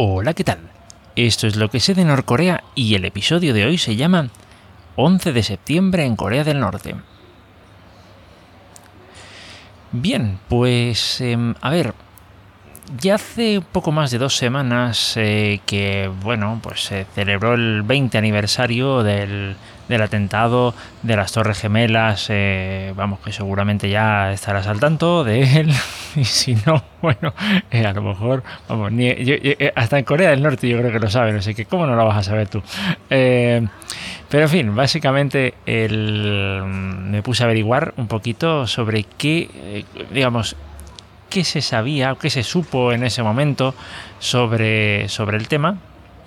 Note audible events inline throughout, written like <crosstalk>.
Hola, ¿qué tal? Esto es lo que sé de Norcorea y el episodio de hoy se llama 11 de septiembre en Corea del Norte. Bien, pues em, a ver, ya hace poco más de dos semanas eh, que, bueno, pues se celebró el 20 aniversario del, del atentado de las Torres Gemelas. Eh, vamos, que seguramente ya estarás al tanto de él. <laughs> Y si no, bueno, eh, a lo mejor, vamos, ni, hasta en Corea del Norte yo creo que lo saben, así que ¿cómo no lo vas a saber tú? pero en fin, básicamente el, me puse a averiguar un poquito sobre qué, digamos, qué se sabía o qué se supo en ese momento sobre, sobre el tema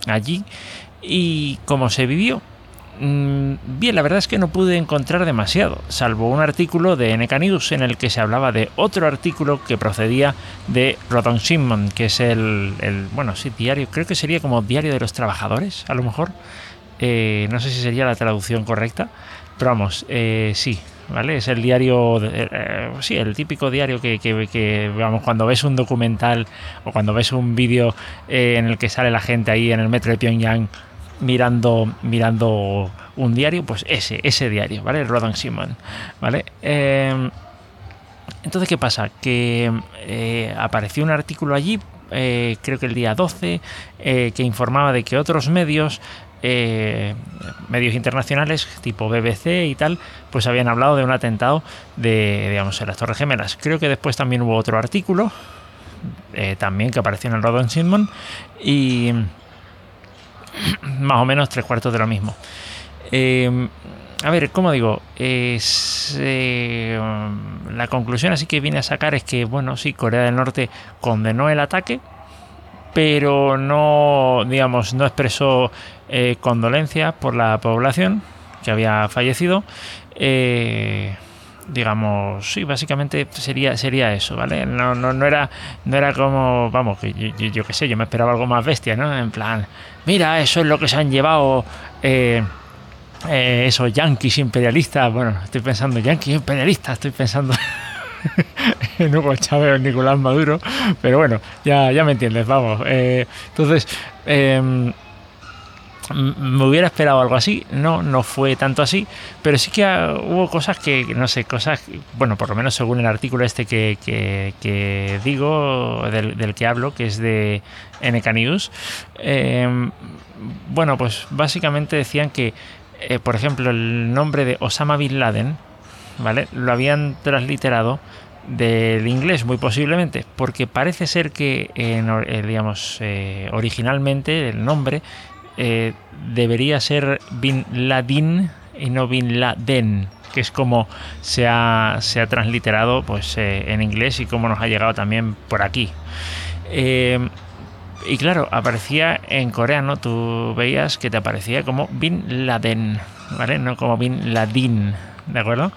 allí y cómo se vivió. Mm, bien, la verdad es que no pude encontrar demasiado, salvo un artículo de NK News en el que se hablaba de otro artículo que procedía de Rodon Simon, que es el, bueno, sí, diario, creo que sería como Diario de los Trabajadores, a lo mejor. Eh, no sé si sería la traducción correcta, pero vamos, eh, sí, ¿vale? Es el diario, eh, sí, el típico diario que, que, vamos, cuando ves un documental o cuando ves un vídeo en el que sale la gente ahí en el metro de Pyongyang mirando, mirando un diario, pues ese, ese diario, ¿vale? Rodan Simon, ¿vale? Em, entonces, ¿qué pasa? Que eh, apareció un artículo allí, eh, creo que el día 12, eh, que informaba de que otros medios, medios internacionales, tipo BBC y tal, pues habían hablado de un atentado de, digamos, en las Torres Gemelas. Creo que después también hubo otro artículo, también que apareció en el Rodan Simon, y <clears throat> más o menos tres cuartos de lo mismo. Eh, a ver, ¿cómo digo? Eh, la conclusión así que viene a sacar es que, bueno, sí, Corea del Norte condenó el ataque, pero no, digamos, no expresó eh, condolencias por la población que había fallecido. Eh, digamos, sí, básicamente sería, sería eso, ¿vale? No, no, no, era, no era como, vamos, que yo, yo, qué sé, yo me esperaba algo más bestia, ¿no? En plan, mira, eso es lo que se han llevado eh, esos yanquis imperialistas. Bueno, estoy pensando, yanquis imperialistas, estoy pensando <laughs> en Hugo Chávez o Nicolás Maduro, pero bueno, ya, ya me entiendes, vamos. Entonces, em, me hubiera esperado algo así, no, no fue tanto así, pero sí que hubo cosas que, no sé, cosas, bueno, por lo menos según el artículo este que, que, digo, del, que hablo, que es de NK News, em, bueno, pues básicamente decían que, eh, por ejemplo, el nombre de Osama Bin Laden, ¿vale? Lo habían transliterado del inglés muy posiblemente porque parece ser que eh, digamos eh, originalmente el nombre eh, debería ser Bin Laden y no Bin Laden, que es como se ha, se ha transliterado pues, eh, en inglés y como nos ha llegado también por aquí. Eh, y claro, aparecía en coreano, tú veías que te aparecía como Bin Laden, ¿vale? No como Bin Ladin, ¿de acuerdo?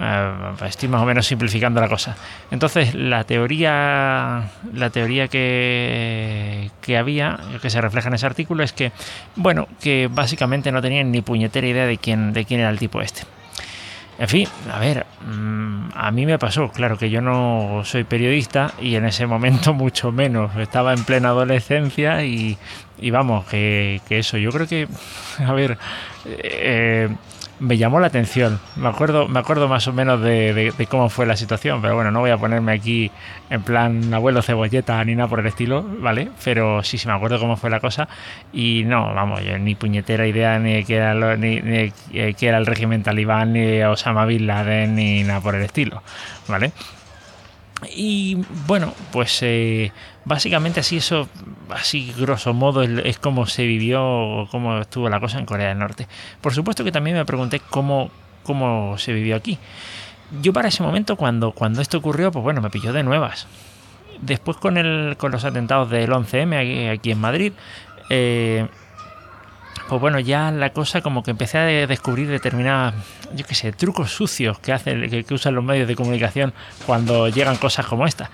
Eh, estoy más o menos simplificando la cosa. Entonces, la teoría, la teoría que, que había, que se refleja en ese artículo, es que, bueno, que básicamente no tenían ni puñetera idea de quién, de quién era el tipo este. En fin, a ver, mm, a mí me pasó, claro que yo no soy periodista y en ese momento <laughs> mucho menos. Estaba en plena adolescencia y, vamos, que, que, eso, yo creo que, <laughs> a ver, eh, me llamó la atención. Me acuerdo, me acuerdo más o menos de, cómo fue la situación, pero bueno, no voy a ponerme aquí en plan abuelo cebolleta ni nada por el estilo, ¿vale? Pero sí, sí me acuerdo cómo fue la cosa. Y no, vamos, ni puñetera idea ni que era, ni, ni que era el régimen talibán, ni Osama Bin Laden, ni nada por el estilo, ¿vale? Y bueno, pues eh, básicamente así eso, así grosso modo es como se vivió o cómo estuvo la cosa en Corea del Norte. Por supuesto que también me pregunté cómo, cómo se vivió aquí. Yo para ese momento, cuando, cuando esto ocurrió, pues bueno, me pilló de nuevas. Después con, el, con los atentados del 11M aquí, en Madrid, eh, pues bueno, ya la cosa como que empecé a descubrir determinadas, yo qué sé, trucos sucios que hacen, que, usan los medios de comunicación cuando llegan cosas como esta.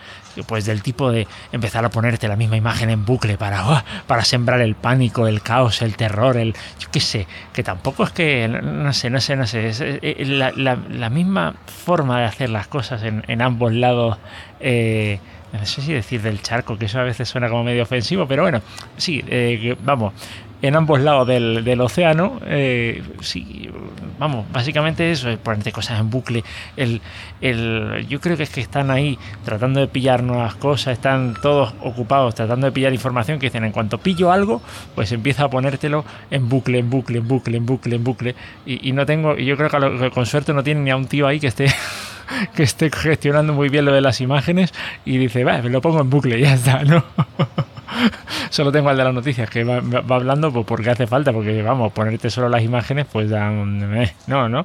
Pues del tipo de empezar a ponerte la misma imagen en bucle para, oh, para sembrar el pánico, el caos, el terror, el, yo qué sé, que tampoco es que, no sé, no sé, no sé, es, la, la, misma forma de hacer las cosas en, en ambos lados. Eh, no sé si decir del charco, que eso a veces suena como medio ofensivo, pero bueno, sí, eh, vamos, en ambos lados del, océano, eh, sí, vamos, básicamente eso, es ponerte cosas en bucle. El, el, yo creo que es que están ahí tratando de pillar nuevas cosas, están todos ocupados tratando de pillar información que dicen, en cuanto pillo algo, pues empieza a ponértelo en bucle, en bucle, en bucle, en bucle, en bucle. Y, no tengo, y yo creo que, con suerte no tiene ni a un tío ahí que esté <laughs> que esté gestionando muy bien lo de las imágenes y dice, va, me lo pongo en bucle y ya está, ¿no? <laughs> <laughs> solo tengo al de las noticias que va, hablando pues porque hace falta, porque vamos, ponerte solo las imágenes, pues dan. Eh, no, no.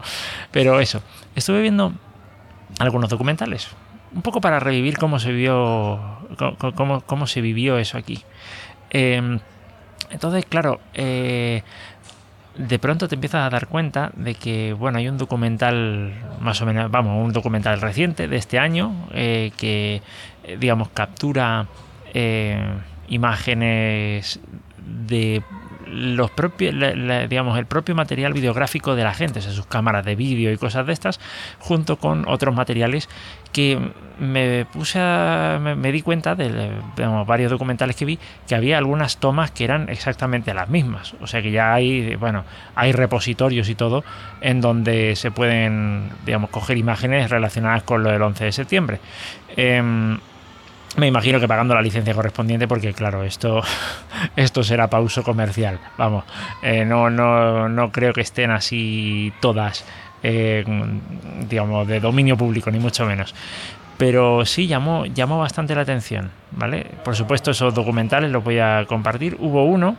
Pero eso, estuve viendo algunos documentales, un poco para revivir cómo se vivió, cómo, cómo se vivió eso aquí. Em, entonces, claro, eh, de pronto te empiezas a dar cuenta de que, bueno, hay un documental, más o menos, vamos, un documental reciente de este año, eh, que, digamos, captura imágenes de los propios, digamos, el propio material videográfico de la gente, o sea, sus cámaras de vídeo y cosas de estas, junto con otros materiales que me puse a, me, di cuenta de varios documentales que vi que había algunas tomas que eran exactamente las mismas, o sea que ya hay, bueno, hay repositorios y todo en donde se pueden, digamos, coger imágenes relacionadas con lo del 11 de septiembre. Em, me imagino que pagando la licencia correspondiente, porque claro, esto, <laughs> esto será para uso comercial. Vamos, eh, no, no, no creo que estén así todas, eh, digamos, de dominio público, ni mucho menos. Pero sí llamó, llamó bastante la atención, ¿vale? Por supuesto, esos documentales los voy a compartir. Hubo uno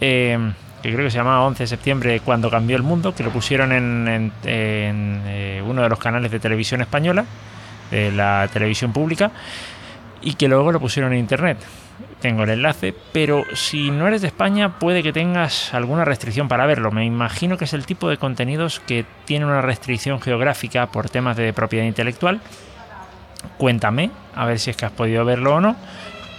eh, que creo que se llamaba 11 de septiembre, cuando cambió el mundo, que lo pusieron en, en uno de los canales de televisión española, de la televisión pública y que luego lo pusieron en internet. Tengo el enlace, pero si no eres de España puede que tengas alguna restricción para verlo. Me imagino que es el tipo de contenidos que tiene una restricción geográfica por temas de propiedad intelectual. Cuéntame, a ver si es que has podido verlo o no.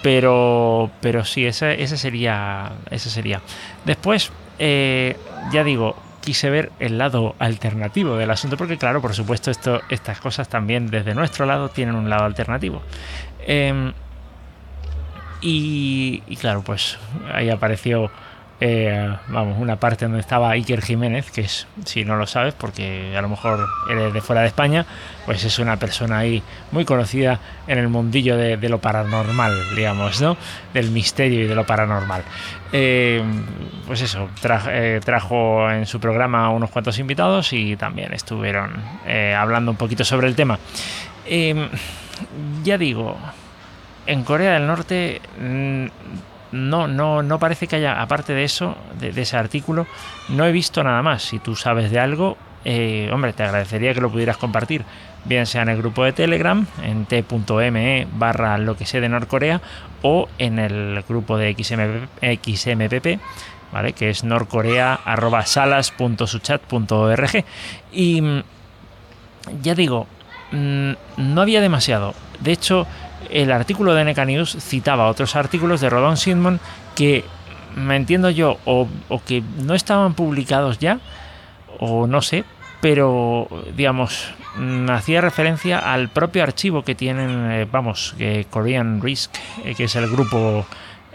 Pero, pero sí, ese, ese sería. Ese sería. Después, eh, ya digo, quise ver el lado alternativo del asunto, porque claro, por supuesto, esto, estas cosas también desde nuestro lado tienen un lado alternativo. Em, y, claro, pues ahí apareció, eh, vamos, una parte donde estaba Iker Jiménez, que es, si no lo sabes, porque a lo mejor eres de fuera de España, pues es una persona ahí muy conocida en el mundillo de, lo paranormal, digamos, ¿no? Del misterio y de lo paranormal. Em, pues eso, eh, trajo en su programa unos cuantos invitados y también estuvieron eh, hablando un poquito sobre el tema. Em, ya digo, en Corea del Norte mm, no, no, no parece que haya, aparte de eso, de, ese artículo, no he visto nada más. Si tú sabes de algo, eh, hombre, te agradecería que lo pudieras compartir, bien sea en el grupo de Telegram, en t.me barra lo que sé de Norcorea, o en el grupo de XMPP, ¿vale? que es norcorea.salas.suchat.org. Y mm, ya digo, mm, no había demasiado. De hecho, el artículo de NK News citaba otros artículos de Rodon Sidmon que me entiendo yo o, que no estaban publicados ya o no sé pero digamos mm, hacía referencia al propio archivo que tienen eh, vamos que Korean Risk eh, que es el grupo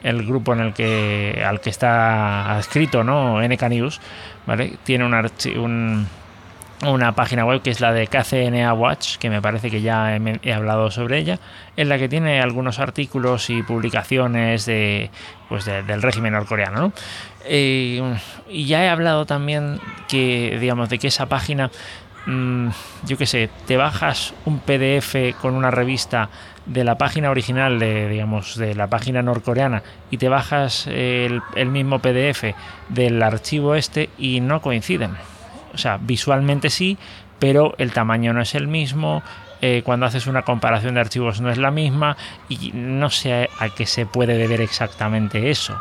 el grupo en el que al que está adscrito no NK News vale tiene un, un una página web que es la de KCNA Watch, que me parece que ya he, hablado sobre ella, en la que tiene algunos artículos y publicaciones de, pues del régimen norcoreano. Eh, y ya he hablado también que, digamos, de que esa página, mm, yo qué sé, te bajas un PDF con una revista de la página original de digamos de la página norcoreana y te bajas el mismo PDF del archivo este y no coinciden o sea, visualmente sí, pero el tamaño no es el mismo. Eh, cuando haces una comparación de archivos no es la misma y no sé a qué se puede deber exactamente eso.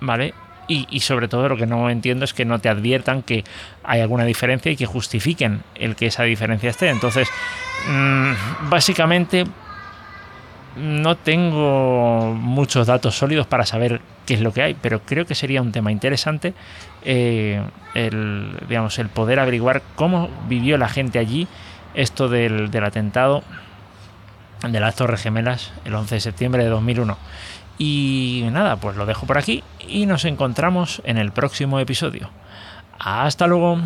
¿Vale? Y, sobre todo lo que no entiendo es que no te adviertan que hay alguna diferencia y que justifiquen el que esa diferencia esté. Entonces, mm, básicamente no tengo muchos datos sólidos para saber qué es lo que hay, pero creo que sería un tema interesante eh, el, digamos, el poder averiguar cómo vivió la gente allí esto del, atentado de las Torres Gemelas el 11 de septiembre de 2001. Y nada, pues lo dejo por aquí y nos encontramos en el próximo episodio. Hasta luego.